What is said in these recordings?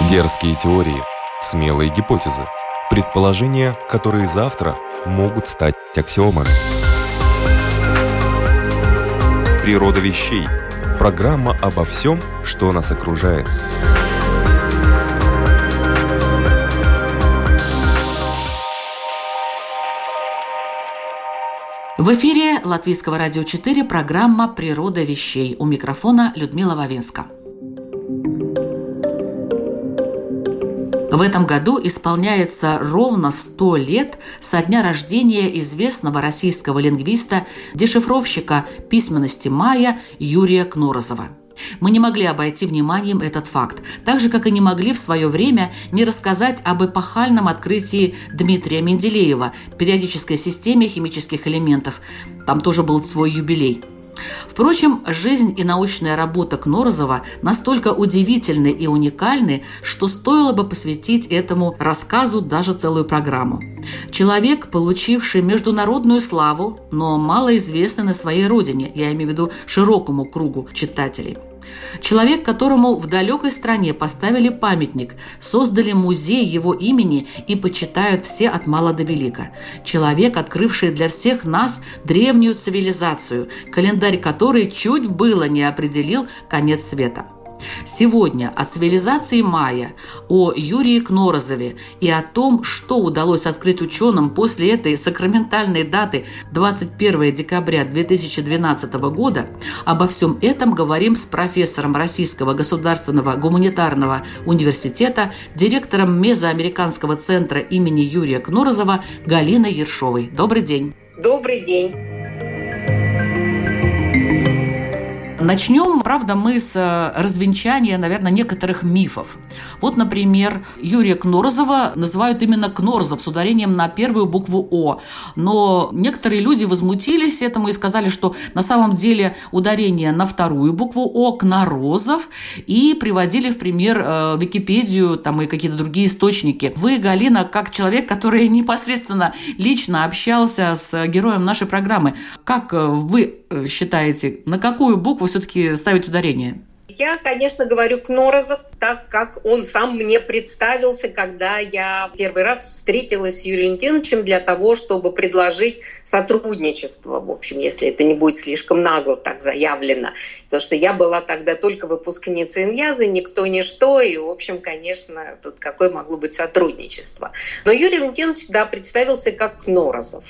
Дерзкие теории, смелые гипотезы, предположения, которые завтра могут стать аксиомами. Природа вещей. Программа обо всем, что нас окружает. В эфире Латвийского радио 4 программа «Природа вещей». У микрофона Людмила Вавинска. В этом году исполняется ровно 100 лет со дня рождения известного российского лингвиста, дешифровщика письменности майя Юрия Кнорозова. Мы не могли обойти вниманием этот факт, так же, как и не могли в свое время не рассказать об эпохальном открытии Дмитрия Менделеева, периодической системе химических элементов. Там тоже был свой юбилей – Впрочем, жизнь и научная работа Кнорозова настолько удивительны и уникальны, что стоило бы посвятить этому рассказу даже целую программу. Человек, получивший международную славу, но малоизвестный на своей родине, я имею в виду широкому кругу читателей – Человек, которому в далекой стране поставили памятник, создали музей его имени и почитают все от мала до велика. Человек, открывший для всех нас древнюю цивилизацию, календарь которой чуть было не определил конец света. Сегодня о цивилизации майя, о Юрии Кнорозове и о том, что удалось открыть ученым после этой сакраментальной даты 21 декабря 2012 года, обо всем этом говорим с профессором Российского государственного гуманитарного университета, директором Мезоамериканского центра имени Юрия Кнорозова Галиной Ершовой. Добрый день. Добрый день. Начнем, правда, мы с э, развенчания, наверное, некоторых мифов. Вот, например, Юрия Кнорозова называют именно Кнорозов с ударением на первую букву О. Но некоторые люди возмутились этому и сказали, что на самом деле ударение на вторую букву О Кнорозов и приводили в пример э, Википедию там и какие-то другие источники. Вы, Галина, как человек, который непосредственно лично общался с героем нашей программы, как э, вы считаете, на какую букву все-таки ставить ударение? Я, конечно, говорю Кнорозов, так как он сам мне представился, когда я первый раз встретилась с Юрием Тиновичем для того, чтобы предложить сотрудничество, в общем, если это не будет слишком нагло так заявлено. Потому что я была тогда только выпускницей Иньязы, никто, ничто, и, в общем, конечно, тут какое могло быть сотрудничество. Но Юрий Валентинович, да, представился как Кнорозов.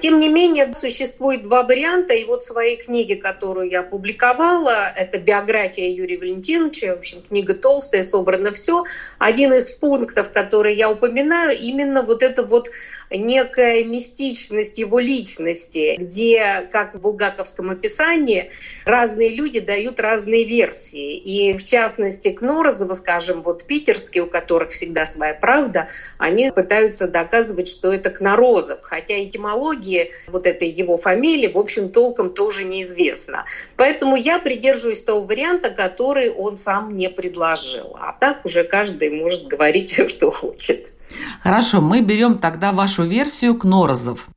Тем не менее, существует два варианта. И вот своей книге, которую я опубликовала, это биография Юрия Валентиновича, в общем, книга толстая, собрано все. Один из пунктов, который я упоминаю, именно вот это вот некая мистичность его личности, где, как в булгаковском описании, разные люди дают разные версии. И в частности, Кнорозова, скажем, вот питерские, у которых всегда своя правда, они пытаются доказывать, что это Кнорозов, хотя этимология вот этой его фамилии, в общем, толком тоже неизвестна. Поэтому я придерживаюсь того варианта, который он сам не предложил. А так уже каждый может говорить все, что хочет. Хорошо, мы берем тогда вашу версию Кнорозов.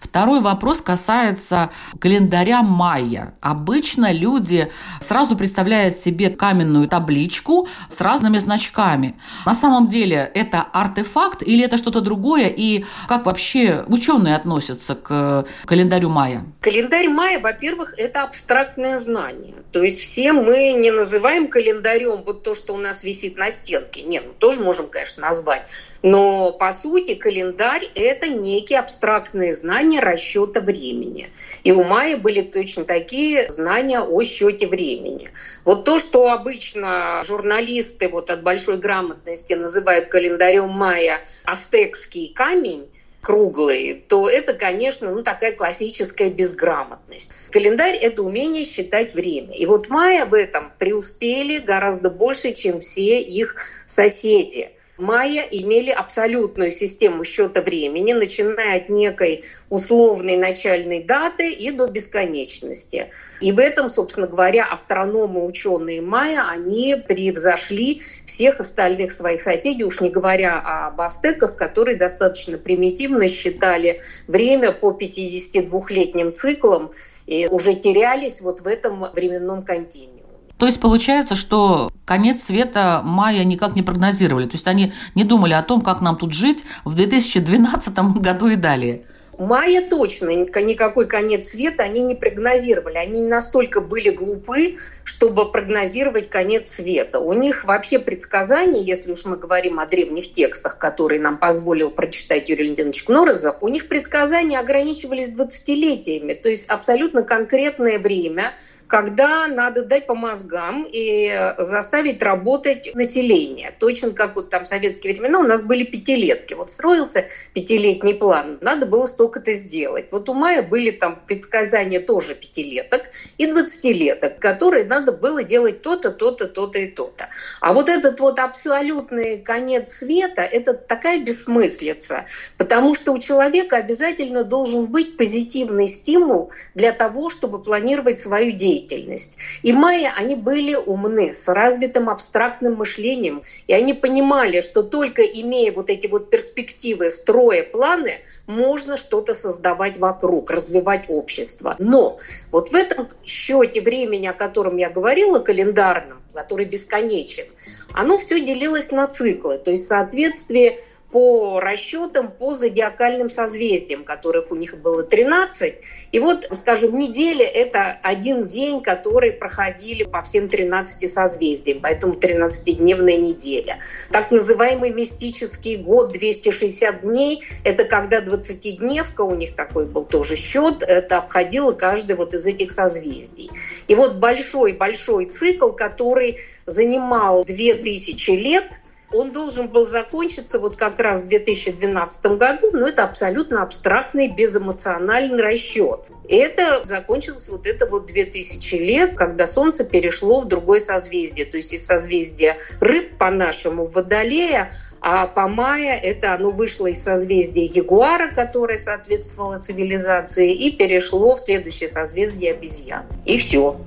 Второй вопрос касается календаря майя. Обычно люди сразу представляют себе каменную табличку с разными значками. На самом деле это артефакт или это что-то другое? И как вообще ученые относятся к календарю майя? Календарь майя, во-первых, это абстрактное знание. То есть все мы не называем календарем вот то, что у нас висит на стенке. Нет, ну тоже можем, конечно, назвать. Но по сути календарь – это некие абстрактные знания расчета времени. И у Майя были точно такие знания о счете времени. Вот то, что обычно журналисты вот от большой грамотности называют календарем Майя астекский камень, круглый, то это, конечно, ну, такая классическая безграмотность. Календарь – это умение считать время. И вот майя в этом преуспели гораздо больше, чем все их соседи – майя имели абсолютную систему счета времени, начиная от некой условной начальной даты и до бесконечности. И в этом, собственно говоря, астрономы, ученые майя, они превзошли всех остальных своих соседей, уж не говоря о астеках, которые достаточно примитивно считали время по 52-летним циклам и уже терялись вот в этом временном континууме. То есть получается, что конец света майя никак не прогнозировали. То есть они не думали о том, как нам тут жить в 2012 году и далее. Майя точно никакой конец света они не прогнозировали. Они настолько были глупы, чтобы прогнозировать конец света. У них вообще предсказания, если уж мы говорим о древних текстах, которые нам позволил прочитать Юрий Леонидович Кнорозов, у них предсказания ограничивались 20-летиями, то есть абсолютно конкретное время – когда надо дать по мозгам и заставить работать население. Точно как вот там в советские времена у нас были пятилетки. Вот строился пятилетний план, надо было столько-то сделать. Вот у Мая были там предсказания тоже пятилеток и двадцатилеток, которые надо было делать то-то, то-то, то-то и то-то. А вот этот вот абсолютный конец света – это такая бессмыслица, потому что у человека обязательно должен быть позитивный стимул для того, чтобы планировать свою деятельность деятельность. И майя, они были умны, с развитым абстрактным мышлением, и они понимали, что только имея вот эти вот перспективы, строя планы, можно что-то создавать вокруг, развивать общество. Но вот в этом счете времени, о котором я говорила, календарном, который бесконечен, оно все делилось на циклы, то есть в соответствии по расчетам по зодиакальным созвездиям, которых у них было 13. И вот, скажем, неделя – это один день, который проходили по всем 13 созвездиям, поэтому 13-дневная неделя. Так называемый мистический год 260 дней – это когда 20-дневка, у них такой был тоже счет, это обходило каждый вот из этих созвездий. И вот большой-большой цикл, который занимал 2000 лет – он должен был закончиться вот как раз в 2012 году, но это абсолютно абстрактный, безэмоциональный расчет. И это закончилось вот это вот 2000 лет, когда Солнце перешло в другое созвездие, то есть из созвездия рыб по-нашему Водолея, а по мая это оно вышло из созвездия Ягуара, которое соответствовало цивилизации, и перешло в следующее созвездие обезьян. И все.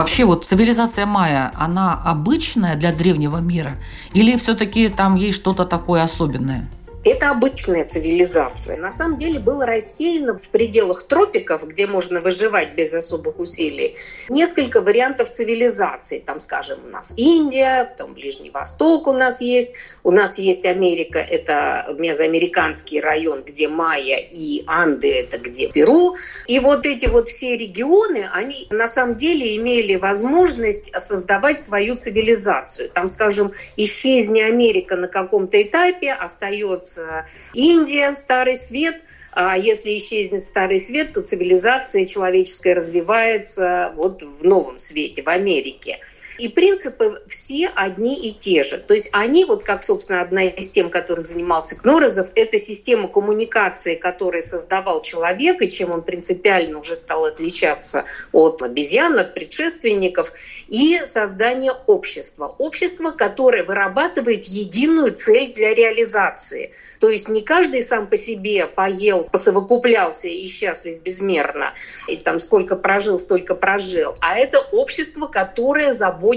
Вообще вот цивилизация майя, она обычная для древнего мира? Или все-таки там есть что-то такое особенное? Это обычная цивилизация. На самом деле было рассеяно в пределах тропиков, где можно выживать без особых усилий, несколько вариантов цивилизации. Там, скажем, у нас Индия, там Ближний Восток у нас есть, у нас есть Америка, это мезоамериканский район, где Майя и Анды, это где Перу. И вот эти вот все регионы, они на самом деле имели возможность создавать свою цивилизацию. Там, скажем, исчезни Америка на каком-то этапе, остается Э, Индия, Старый Свет, а если исчезнет Старый Свет, то цивилизация человеческая развивается вот в новом свете, в Америке. И принципы все одни и те же. То есть они, вот как, собственно, одна из тем, которым занимался Кнорозов, это система коммуникации, которую создавал человек, и чем он принципиально уже стал отличаться от обезьян, от предшественников, и создание общества. Общество, которое вырабатывает единую цель для реализации – то есть не каждый сам по себе поел, посовокуплялся и счастлив безмерно, и там сколько прожил, столько прожил, а это общество, которое заботится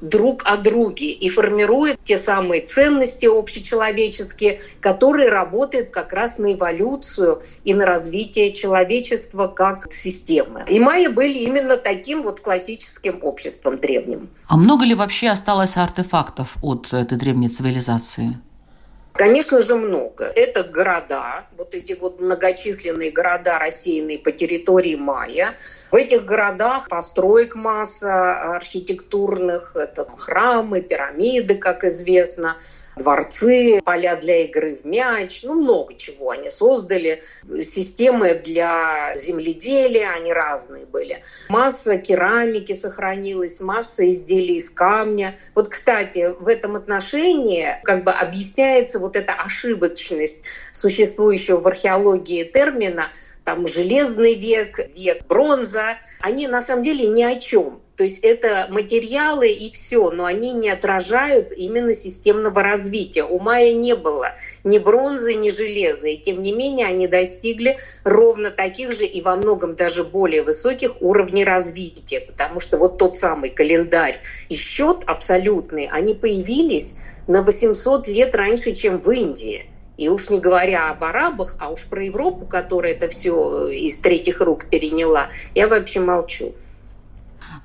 друг о друге и формирует те самые ценности общечеловеческие, которые работают как раз на эволюцию и на развитие человечества как системы. И майя были именно таким вот классическим обществом древним. А много ли вообще осталось артефактов от этой древней цивилизации? Конечно же, много. Это города, вот эти вот многочисленные города, рассеянные по территории Майя. В этих городах построек масса архитектурных, это храмы, пирамиды, как известно, дворцы, поля для игры в мяч, ну много чего они создали. Системы для земледелия, они разные были. Масса керамики сохранилась, масса изделий из камня. Вот, кстати, в этом отношении как бы объясняется вот эта ошибочность существующего в археологии термина там железный век, век бронза, они на самом деле ни о чем. То есть это материалы и все, но они не отражают именно системного развития. У Майя не было ни бронзы, ни железа, и тем не менее они достигли ровно таких же и во многом даже более высоких уровней развития, потому что вот тот самый календарь и счет абсолютный, они появились на 800 лет раньше, чем в Индии. И уж не говоря об арабах, а уж про Европу, которая это все из третьих рук переняла, я вообще молчу.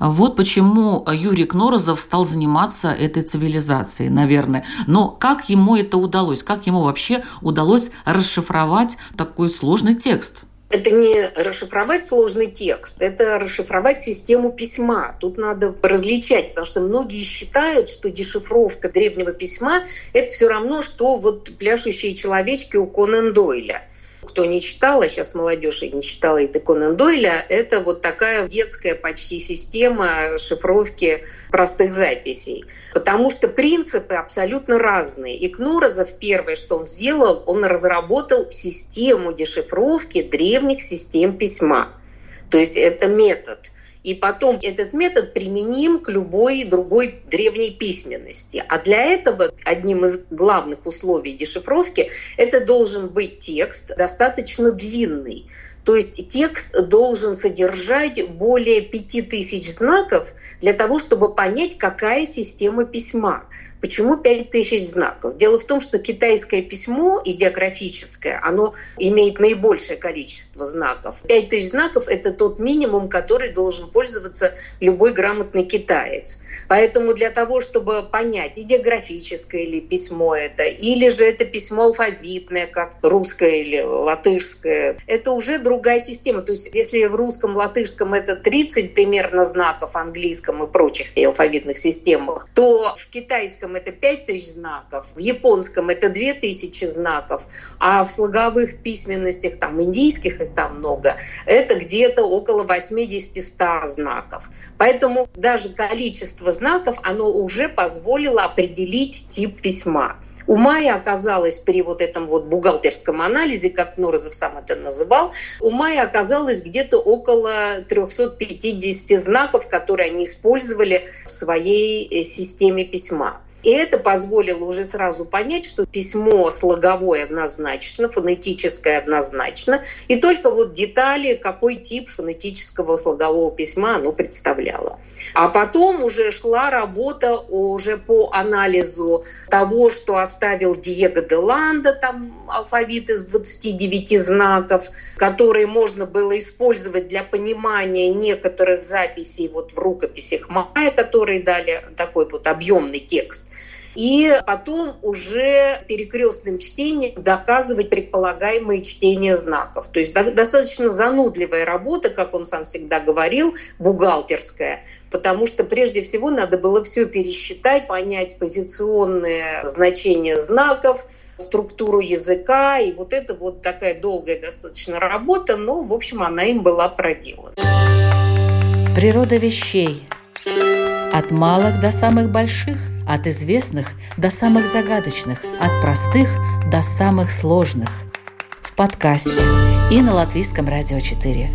Вот почему Юрий Кнорозов стал заниматься этой цивилизацией, наверное. Но как ему это удалось? Как ему вообще удалось расшифровать такой сложный текст? это не расшифровать сложный текст, это расшифровать систему письма. Тут надо различать, потому что многие считают, что дешифровка древнего письма – это все равно, что вот пляшущие человечки у Конан Дойля кто не читал, а сейчас молодежь и не читала и Конан Дойля, это вот такая детская почти система шифровки простых записей. Потому что принципы абсолютно разные. И Кнуразов первое, что он сделал, он разработал систему дешифровки древних систем письма. То есть это метод – и потом этот метод применим к любой другой древней письменности. А для этого одним из главных условий дешифровки это должен быть текст достаточно длинный. То есть текст должен содержать более 5000 знаков для того, чтобы понять, какая система письма. Почему 5000 знаков? Дело в том, что китайское письмо идеографическое, оно имеет наибольшее количество знаков. 5000 знаков – это тот минимум, который должен пользоваться любой грамотный китаец. Поэтому для того, чтобы понять, идеографическое ли письмо это, или же это письмо алфавитное, как русское или латышское, это уже другая система. То есть если в русском, латышском это 30 примерно знаков, английском и прочих алфавитных системах, то в китайском это 5000 знаков, в японском это 2000 знаков, а в слоговых письменностях, там индийских их там много, это где-то около 80-100 знаков. Поэтому даже количество знаков, оно уже позволило определить тип письма. У Майя оказалось при вот этом вот бухгалтерском анализе, как Норозов сам это называл, у Майя оказалось где-то около 350 знаков, которые они использовали в своей э, системе письма. И это позволило уже сразу понять, что письмо слоговое однозначно, фонетическое однозначно, и только вот детали, какой тип фонетического слогового письма оно представляло. А потом уже шла работа уже по анализу того, что оставил Диего де Ланда, там алфавит из 29 знаков, которые можно было использовать для понимания некоторых записей вот в рукописях Майя, которые дали такой вот объемный текст и потом уже перекрестным чтением доказывать предполагаемые чтения знаков. То есть достаточно занудливая работа, как он сам всегда говорил, бухгалтерская, потому что прежде всего надо было все пересчитать, понять позиционные значения знаков, структуру языка, и вот это вот такая долгая достаточно работа, но, в общем, она им была проделана. Природа вещей. От малых до самых больших – от известных до самых загадочных, от простых до самых сложных. В подкасте и на Латвийском радио 4.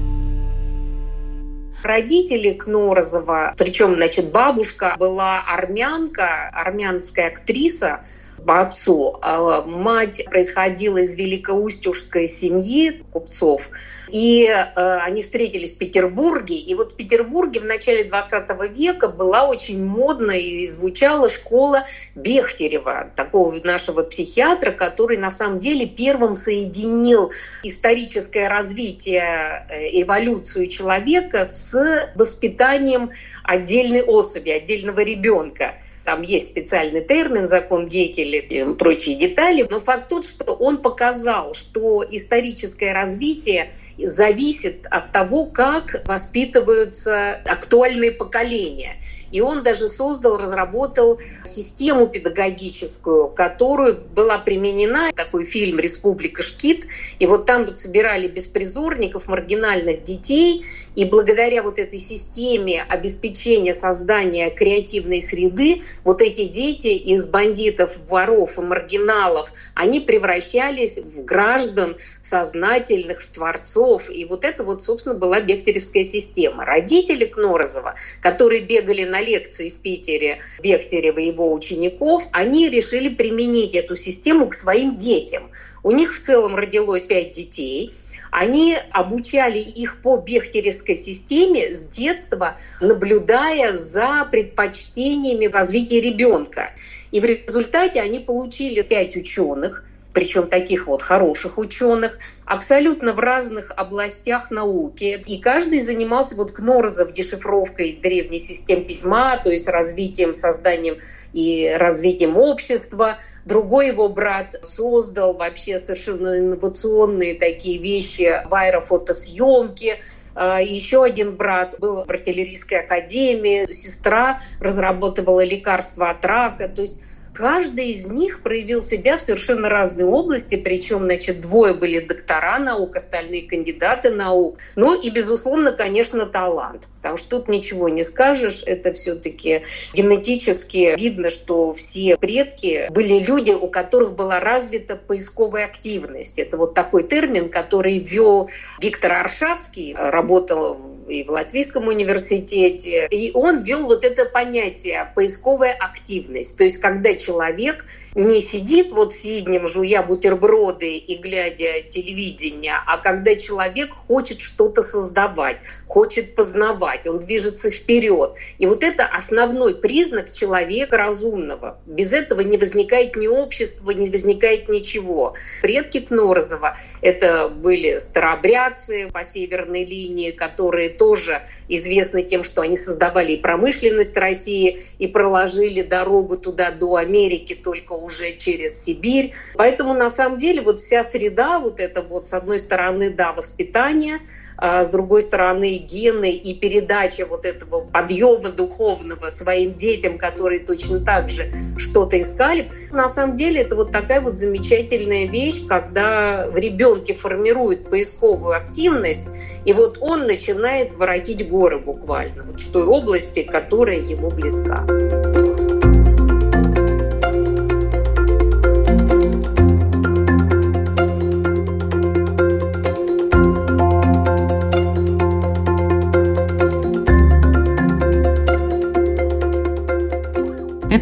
Родители Кнорозова, причем, значит, бабушка была армянка, армянская актриса, по отцу. А мать происходила из великоустюжской семьи купцов. И э, они встретились в Петербурге. И вот в Петербурге в начале 20 века была очень модная и звучала школа Бехтерева, такого нашего психиатра, который на самом деле первым соединил историческое развитие, э, эволюцию человека с воспитанием отдельной особи, отдельного ребенка там есть специальный термин, закон Гекеля и прочие детали, но факт тот, что он показал, что историческое развитие зависит от того, как воспитываются актуальные поколения. И он даже создал, разработал систему педагогическую, которую была применена, такой фильм «Республика Шкит». И вот там собирали беспризорников, маргинальных детей, и благодаря вот этой системе обеспечения создания креативной среды, вот эти дети из бандитов, воров и маргиналов, они превращались в граждан сознательных, в творцов. И вот это вот, собственно, была бехтеревская система. Родители Кнорозова, которые бегали на лекции в Питере, Бехтерева и его учеников, они решили применить эту систему к своим детям. У них в целом родилось пять детей – они обучали их по бехтеревской системе с детства, наблюдая за предпочтениями развития ребенка. И в результате они получили пять ученых, причем таких вот хороших ученых, абсолютно в разных областях науки. И каждый занимался вот Кнорозов дешифровкой древней систем письма, то есть развитием, созданием и развитием общества. Другой его брат создал вообще совершенно инновационные такие вещи в аэрофотосъемке. А, Еще один брат был в артиллерийской академии, сестра разработывала лекарства от рака. То есть каждый из них проявил себя в совершенно разной области, причем, значит, двое были доктора наук, остальные кандидаты наук. Ну и, безусловно, конечно, талант, потому что тут ничего не скажешь, это все-таки генетически видно, что все предки были люди, у которых была развита поисковая активность. Это вот такой термин, который ввел Виктор Аршавский, работал и в Латвийском университете. И он ввел вот это понятие поисковая активность. То есть когда человек не сидит вот сиднем, жуя бутерброды и глядя телевидение, а когда человек хочет что-то создавать, хочет познавать, он движется вперед. И вот это основной признак человека разумного. Без этого не возникает ни общества, не возникает ничего. Предки Кнорзова — это были старообрядцы по северной линии, которые тоже известны тем, что они создавали и промышленность России, и проложили дорогу туда до Америки только уже через Сибирь. Поэтому на самом деле вот вся среда, вот это вот с одной стороны, да, воспитание, а с другой стороны гены и передача вот этого подъема духовного своим детям, которые точно так же что-то искали. На самом деле это вот такая вот замечательная вещь, когда в ребенке формирует поисковую активность, и вот он начинает воротить горы буквально, вот в той области, которая ему близка.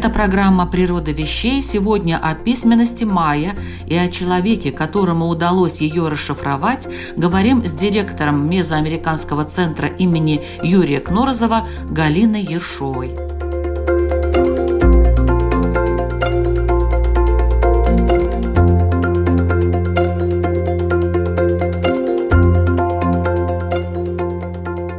Это программа «Природа вещей» сегодня о письменности майя и о человеке, которому удалось ее расшифровать, говорим с директором Мезоамериканского центра имени Юрия Кнорозова Галиной Ершовой.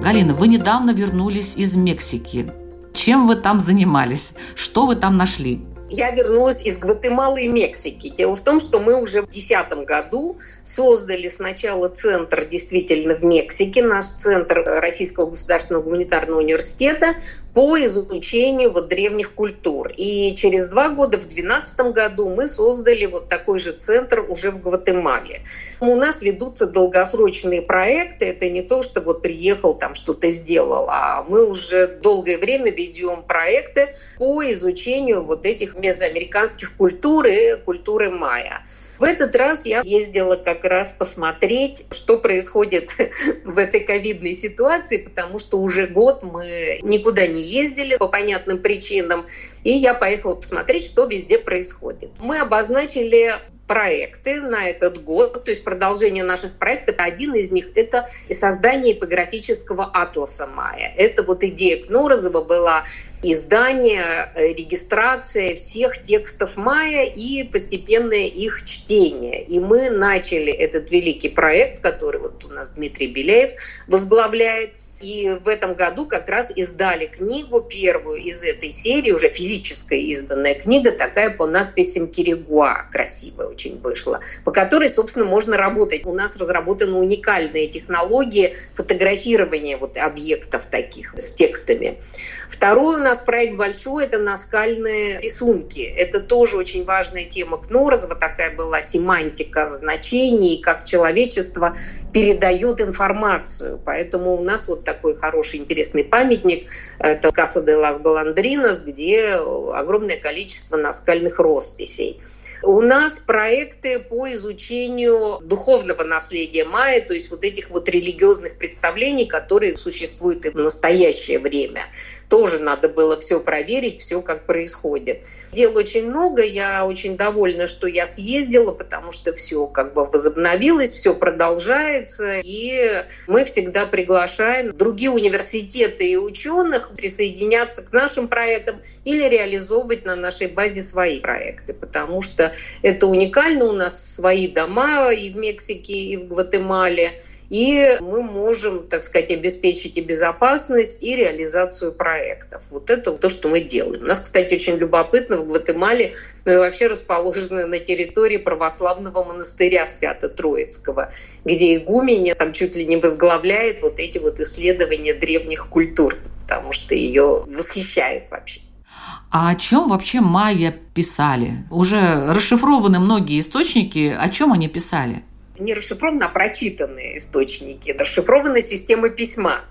Галина, вы недавно вернулись из Мексики. Чем вы там занимались? Что вы там нашли? Я вернулась из Гватемалы и Мексики. Дело в том, что мы уже в 2010 году создали сначала центр действительно в Мексике, наш центр Российского государственного гуманитарного университета по изучению вот древних культур. И через два года, в 2012 году, мы создали вот такой же центр уже в Гватемале. У нас ведутся долгосрочные проекты. Это не то, что вот приехал, там что-то сделал, а мы уже долгое время ведем проекты по изучению вот этих мезоамериканских культур и культуры майя. В этот раз я ездила как раз посмотреть, что происходит в этой ковидной ситуации, потому что уже год мы никуда не ездили по понятным причинам, и я поехала посмотреть, что везде происходит. Мы обозначили проекты на этот год, то есть продолжение наших проектов. Один из них – это создание эпиграфического атласа Майя. Это вот идея Кнорозова была издание, э, регистрация всех текстов Майя и постепенное их чтение. И мы начали этот великий проект, который вот у нас Дмитрий Беляев возглавляет – и в этом году как раз издали книгу, первую из этой серии, уже физическая изданная книга, такая по надписям Киригуа, красивая очень вышла, по которой, собственно, можно работать. У нас разработаны уникальные технологии фотографирования вот объектов таких с текстами. Второй у нас проект большой – это наскальные рисунки. Это тоже очень важная тема Кнорозова, такая была семантика значений, как человечество передает информацию. Поэтому у нас вот такой хороший, интересный памятник – это Каса де лас Голандринос, где огромное количество наскальных росписей. У нас проекты по изучению духовного наследия майя, то есть вот этих вот религиозных представлений, которые существуют и в настоящее время. Тоже надо было все проверить, все как происходит. Дел очень много, я очень довольна, что я съездила, потому что все как бы возобновилось, все продолжается, и мы всегда приглашаем другие университеты и ученых присоединяться к нашим проектам или реализовывать на нашей базе свои проекты, потому что это уникально, у нас свои дома и в Мексике, и в Гватемале, и мы можем, так сказать, обеспечить и безопасность, и реализацию проектов. Вот это то, что мы делаем. У нас, кстати, очень любопытно, в Гватемале мы вообще расположены на территории православного монастыря Свято-Троицкого, где игуменя там чуть ли не возглавляет вот эти вот исследования древних культур, потому что ее восхищает вообще. А о чем вообще майя писали? Уже расшифрованы многие источники. О чем они писали? Не расшифрованы, а прочитанные источники, расшифрована система письма.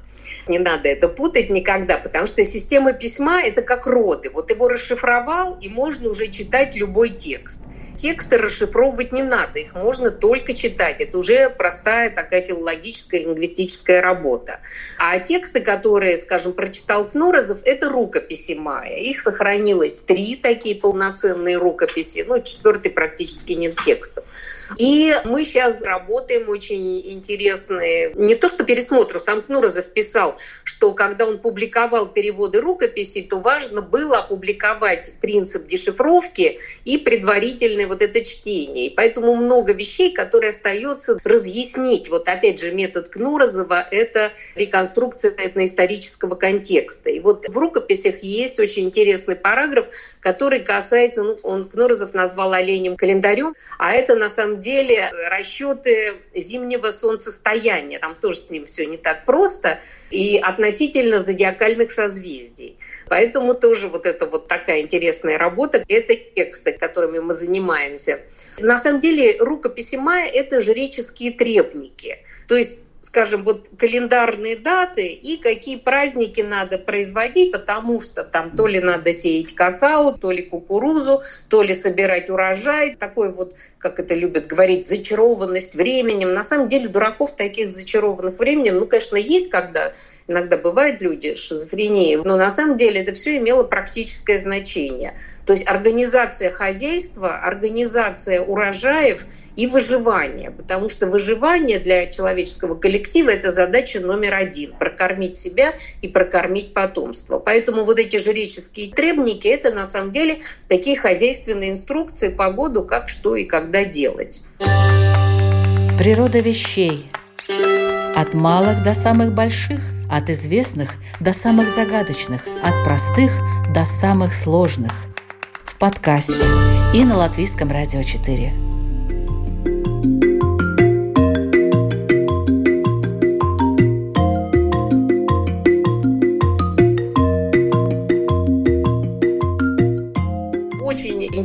Не надо это путать никогда, потому что система письма – это как роды. Вот его расшифровал, и можно уже читать любой текст. Тексты расшифровывать не надо, их можно только читать. Это уже простая такая филологическая, лингвистическая работа. А тексты, которые, скажем, прочитал Кнорозов, это рукописи Майя. Их сохранилось три такие полноценные рукописи, ну, четвертый практически нет текстов. И мы сейчас работаем очень интересные, не то что пересмотр, сам Кнурозов писал, что когда он публиковал переводы рукописей, то важно было опубликовать принцип дешифровки и предварительное вот это чтение. И поэтому много вещей, которые остается разъяснить. Вот опять же метод Кнурозова – это реконструкция этноисторического контекста. И вот в рукописях есть очень интересный параграф, который касается, ну, он Кнурозов назвал оленем календарем, а это на самом деле расчеты зимнего солнцестояния. Там тоже с ним все не так просто. И относительно зодиакальных созвездий. Поэтому тоже вот это вот такая интересная работа. Это тексты, которыми мы занимаемся. На самом деле рукописи Майя – это жреческие требники. То есть скажем, вот календарные даты и какие праздники надо производить, потому что там то ли надо сеять какао, то ли кукурузу, то ли собирать урожай. Такой вот, как это любят говорить, зачарованность временем. На самом деле дураков таких зачарованных временем, ну, конечно, есть, когда иногда бывают люди с шизофренией, но на самом деле это все имело практическое значение. То есть организация хозяйства, организация урожаев и выживание, потому что выживание для человеческого коллектива – это задача номер один – прокормить себя и прокормить потомство. Поэтому вот эти жреческие требники – это на самом деле такие хозяйственные инструкции по году, как что и когда делать. Природа вещей. От малых до самых больших – от известных до самых загадочных, от простых до самых сложных. В подкасте и на Латвийском радио 4.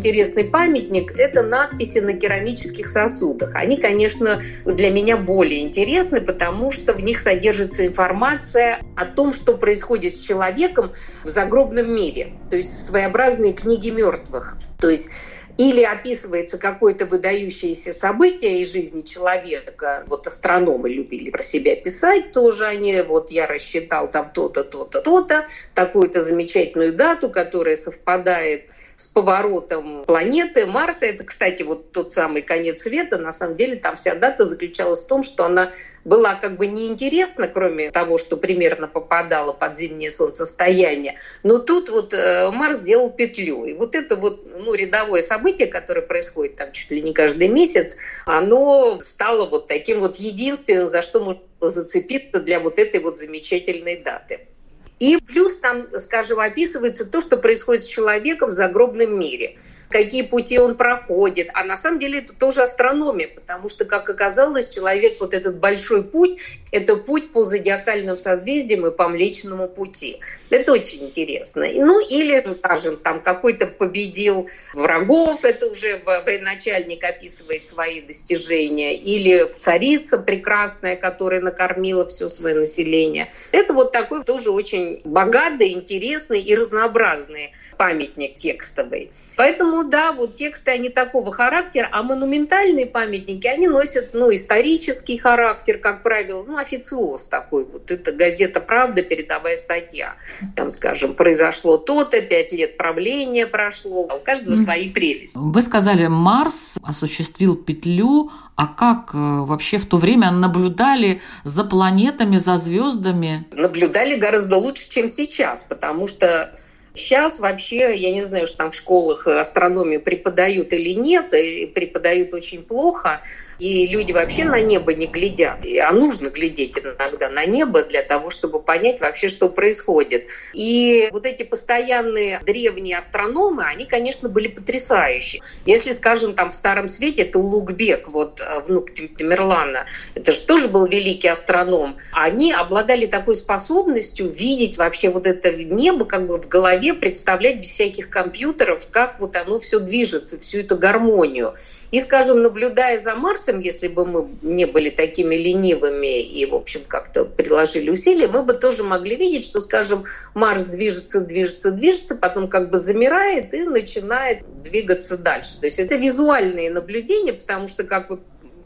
Интересный памятник – это надписи на керамических сосудах. Они, конечно, для меня более интересны, потому что в них содержится информация о том, что происходит с человеком в загробном мире. То есть своеобразные книги мертвых. То есть или описывается какое-то выдающееся событие из жизни человека. Вот астрономы любили про себя писать тоже они. Вот я рассчитал там то-то, то-то, то-то, такую-то замечательную дату, которая совпадает с поворотом планеты Марса. Это, кстати, вот тот самый конец света. На самом деле там вся дата заключалась в том, что она была как бы неинтересна, кроме того, что примерно попадала под зимнее солнцестояние. Но тут вот э, Марс сделал петлю. И вот это вот ну, рядовое событие, которое происходит там чуть ли не каждый месяц, оно стало вот таким вот единственным, за что можно зацепиться для вот этой вот замечательной даты. И плюс там, скажем, описывается то, что происходит с человеком в загробном мире – какие пути он проходит. А на самом деле это тоже астрономия, потому что, как оказалось, человек вот этот большой путь – это путь по зодиакальным созвездиям и по Млечному пути. Это очень интересно. Ну или, скажем, там какой-то победил врагов, это уже военачальник описывает свои достижения, или царица прекрасная, которая накормила все свое население. Это вот такой тоже очень богатый, интересный и разнообразный памятник текстовый. Поэтому, да, вот тексты, они такого характера, а монументальные памятники, они носят, ну, исторический характер, как правило, ну, официоз такой вот. Это газета «Правда», передовая статья. Там, скажем, произошло то-то, пять лет правления прошло. У каждого свои прелести. Вы сказали, Марс осуществил петлю, а как э, вообще в то время наблюдали за планетами, за звездами? Наблюдали гораздо лучше, чем сейчас, потому что Сейчас вообще, я не знаю, что там в школах астрономию преподают или нет, и преподают очень плохо и люди вообще на небо не глядят. А нужно глядеть иногда на небо для того, чтобы понять вообще, что происходит. И вот эти постоянные древние астрономы, они, конечно, были потрясающие. Если, скажем, там в Старом Свете, это Лукбек, вот э, внук Тамерлана, это же тоже был великий астроном. Они обладали такой способностью видеть вообще вот это небо как бы в голове, представлять без всяких компьютеров, как вот оно все движется, всю эту гармонию. И, скажем, наблюдая за Марсом, если бы мы не были такими ленивыми и, в общем, как-то приложили усилия, мы бы тоже могли видеть, что, скажем, Марс движется, движется, движется, потом как бы замирает и начинает двигаться дальше. То есть это визуальные наблюдения, потому что, как вы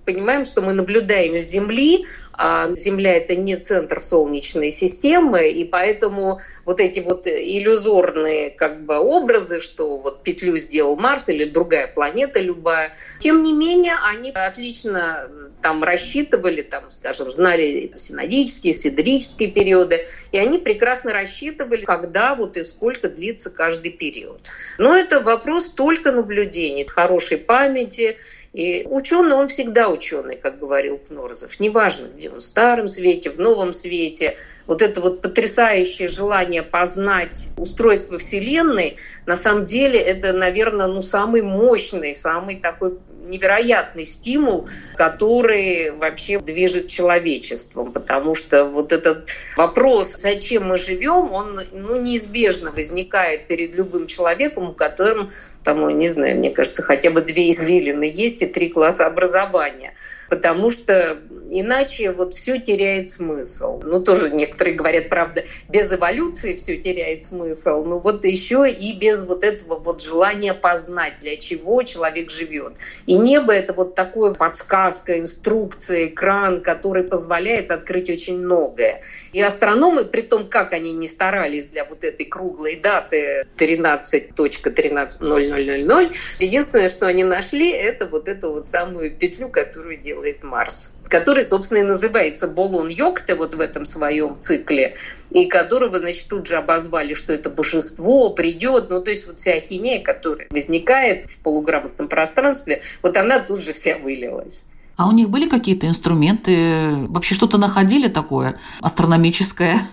понимаем, что мы наблюдаем с Земли, а Земля это не центр Солнечной системы, и поэтому вот эти вот иллюзорные как бы образы, что вот петлю сделал Марс или другая планета любая, тем не менее они отлично там рассчитывали, там, скажем, знали синодические, сидерические периоды, и они прекрасно рассчитывали, когда вот и сколько длится каждый период. Но это вопрос только наблюдений, хорошей памяти, и ученый, он всегда ученый, как говорил Кнорзов. Неважно, где он, в старом свете, в новом свете. Вот это вот потрясающее желание познать устройство Вселенной, на самом деле это, наверное, ну, самый мощный, самый такой невероятный стимул, который вообще движет человечеством, потому что вот этот вопрос, зачем мы живем, он ну, неизбежно возникает перед любым человеком, у которым, там, не знаю, мне кажется, хотя бы две извилины есть и три класса образования. Потому что иначе вот все теряет смысл. Ну, тоже некоторые говорят, правда, без эволюции все теряет смысл, но вот еще и без вот этого вот желания познать, для чего человек живет. И небо — это вот такое подсказка, инструкция, экран, который позволяет открыть очень многое. И астрономы, при том, как они не старались для вот этой круглой даты 13.13.0000, единственное, что они нашли, это вот эту вот самую петлю, которую делает Марс который, собственно, и называется Болон Йокте вот в этом своем цикле, и которого, значит, тут же обозвали, что это божество придет. Ну, то есть вот вся ахинея, которая возникает в полуграмотном пространстве, вот она тут же вся вылилась. А у них были какие-то инструменты? Вообще что-то находили такое астрономическое?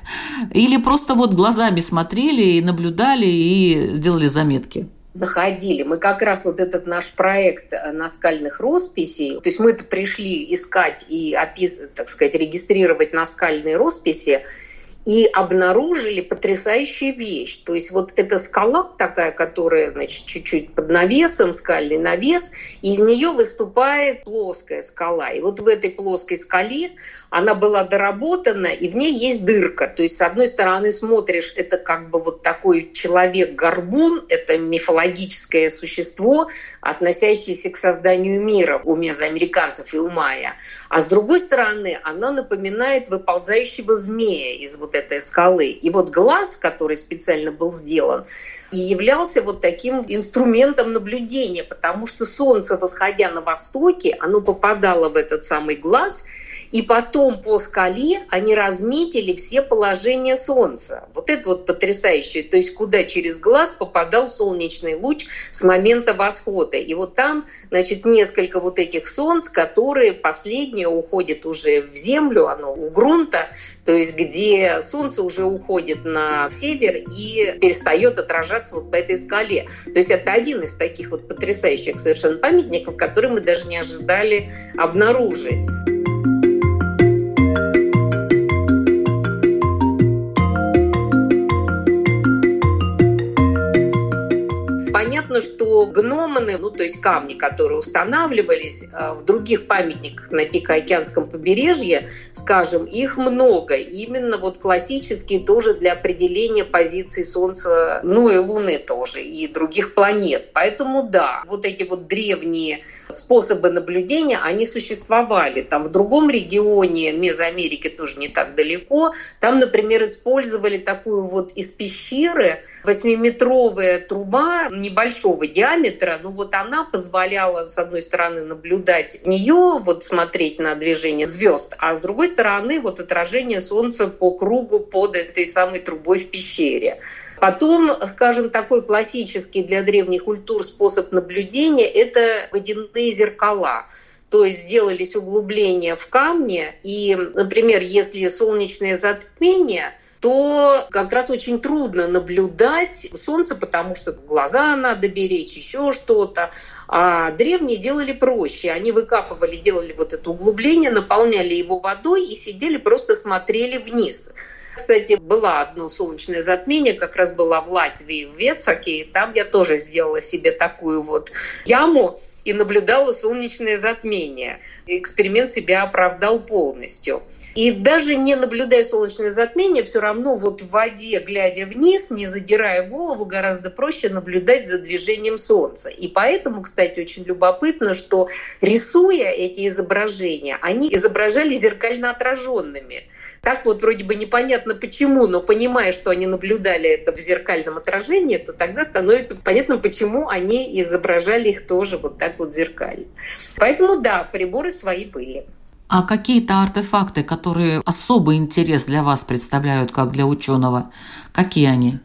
Или просто вот глазами смотрели и наблюдали и сделали заметки? Находили. Мы как раз вот этот наш проект э, наскальных росписей, то есть мы это пришли искать и описывать, так сказать, регистрировать наскальные росписи, и обнаружили потрясающую вещь. То есть вот эта скала такая, которая, значит, чуть-чуть под навесом, скальный навес, из нее выступает плоская скала. И вот в этой плоской скале она была доработана, и в ней есть дырка. То есть, с одной стороны, смотришь, это как бы вот такой человек-горбун, это мифологическое существо, относящееся к созданию мира в уме американцев и у майя. А с другой стороны, она напоминает выползающего змея из вот этой скалы. И вот глаз, который специально был сделан, и являлся вот таким инструментом наблюдения, потому что солнце, восходя на востоке, оно попадало в этот самый глаз – и потом по скале они разметили все положения Солнца. Вот это вот потрясающе. То есть куда через глаз попадал солнечный луч с момента восхода. И вот там, значит, несколько вот этих солнц, которые последнее уходит уже в землю, оно у грунта, то есть где солнце уже уходит на север и перестает отражаться вот по этой скале. То есть это один из таких вот потрясающих совершенно памятников, который мы даже не ожидали обнаружить. Понятно, что гноманы, ну то есть камни, которые устанавливались э, в других памятниках на Тихоокеанском побережье, скажем, их много. Именно вот классические тоже для определения позиции Солнца, ну и Луны тоже, и других планет. Поэтому да, вот эти вот древние способы наблюдения, они существовали. Там в другом регионе Мезоамерики тоже не так далеко. Там, например, использовали такую вот из пещеры восьмиметровая труба небольшого диаметра. Ну вот она позволяла, с одной стороны, наблюдать нее, вот смотреть на движение звезд, а с другой стороны, вот отражение Солнца по кругу под этой самой трубой в пещере. Потом, скажем, такой классический для древних культур способ наблюдения – это водяные зеркала. То есть сделались углубления в камне, и, например, если солнечное затмение, то как раз очень трудно наблюдать Солнце, потому что глаза надо беречь, еще что-то. А древние делали проще. Они выкапывали, делали вот это углубление, наполняли его водой и сидели, просто смотрели вниз. Кстати, было одно солнечное затмение, как раз была в Латвии, в Вецаке, и там я тоже сделала себе такую вот яму и наблюдала солнечное затмение. Эксперимент себя оправдал полностью. И даже не наблюдая солнечное затмение, все равно вот в воде, глядя вниз, не задирая голову, гораздо проще наблюдать за движением Солнца. И поэтому, кстати, очень любопытно, что рисуя эти изображения, они изображали зеркально отраженными. Так вот вроде бы непонятно почему, но понимая, что они наблюдали это в зеркальном отражении, то тогда становится понятно, почему они изображали их тоже вот так вот зеркально. Поэтому да, приборы свои были. А какие-то артефакты, которые особый интерес для вас представляют, как для ученого, какие они?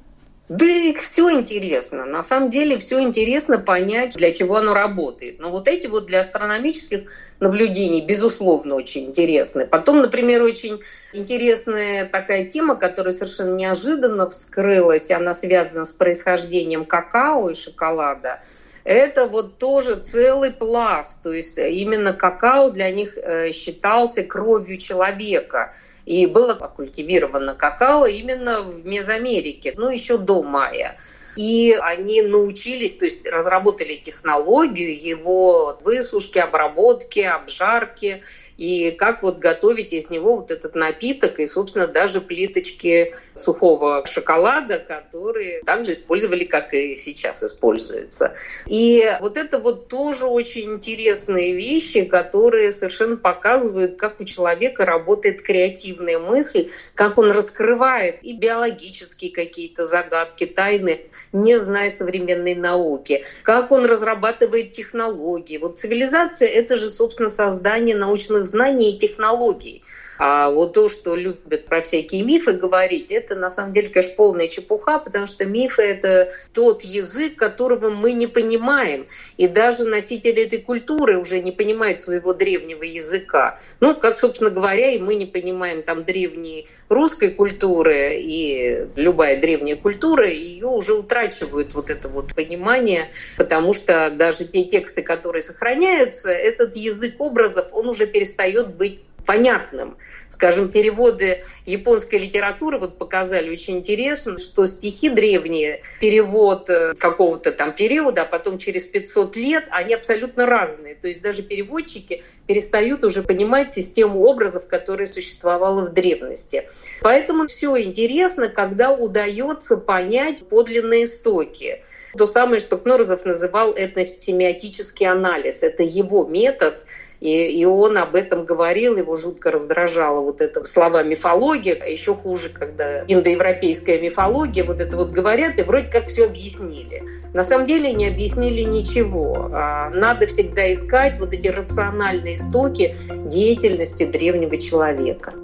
Да их все интересно. На самом деле все интересно понять, для чего оно работает. Но вот эти вот для астрономических наблюдений, безусловно, очень интересны. Потом, например, очень интересная такая тема, которая совершенно неожиданно вскрылась, она связана с происхождением какао и шоколада. Это вот тоже целый пласт. То есть именно какао для них э, считался кровью человека – и было культивировано какао именно в Мезоамерике, ну, еще до мая. И они научились, то есть разработали технологию его высушки, обработки, обжарки – и как вот готовить из него вот этот напиток и, собственно, даже плиточки сухого шоколада, которые также использовали, как и сейчас используются. И вот это вот тоже очень интересные вещи, которые совершенно показывают, как у человека работает креативная мысль, как он раскрывает и биологические какие-то загадки, тайны, не зная современной науки, как он разрабатывает технологии. Вот цивилизация — это же, собственно, создание научных знаний и технологий. А вот то, что любят про всякие мифы говорить, это на самом деле, конечно, полная чепуха, потому что мифы — это тот язык, которого мы не понимаем. И даже носители этой культуры уже не понимают своего древнего языка. Ну, как, собственно говоря, и мы не понимаем там древние русской культуры и любая древняя культура, ее уже утрачивают вот это вот понимание, потому что даже те тексты, которые сохраняются, этот язык образов, он уже перестает быть понятным. Скажем, переводы японской литературы вот показали очень интересно, что стихи древние, перевод э, какого-то там периода, а потом через 500 лет, они абсолютно разные. То есть даже переводчики перестают уже понимать систему образов, которая существовала в древности. Поэтому все интересно, когда удается понять подлинные истоки. То самое, что Кнорозов называл этносемиотический анализ. Это его метод и, и он об этом говорил, его жутко раздражало вот это слова мифология, а еще хуже, когда индоевропейская мифология, вот это вот говорят, и вроде как все объяснили. На самом деле не объяснили ничего. А надо всегда искать вот эти рациональные истоки деятельности древнего человека.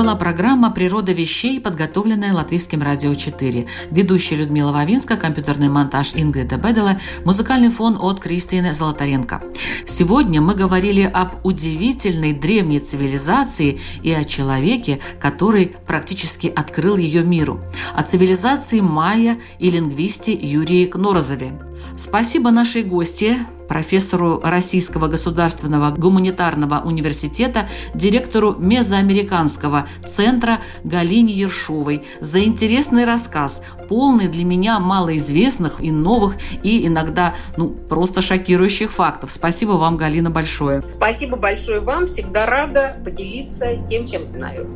Была программа «Природа вещей», подготовленная Латвийским радио 4. Ведущая Людмила Вавинска, компьютерный монтаж Ингрида Бедела, музыкальный фон от Кристины Золотаренко. Сегодня мы говорили об удивительной древней цивилизации и о человеке, который практически открыл ее миру. О цивилизации майя и лингвисте Юрии Кнорозове. Спасибо нашей гости, профессору Российского государственного гуманитарного университета, директору Мезоамериканского центра Галине Ершовой за интересный рассказ, полный для меня малоизвестных и новых, и иногда ну, просто шокирующих фактов. Спасибо вам, Галина, большое. Спасибо большое вам. Всегда рада поделиться тем, чем знаю.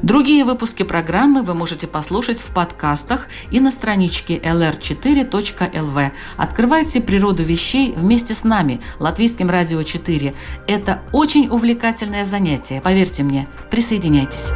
Другие выпуски программы вы можете послушать в подкастах и на страничке lr4.lv. Открывайте природу вещей вместе с нами, Латвийским радио 4. Это очень увлекательное занятие, поверьте мне. Присоединяйтесь.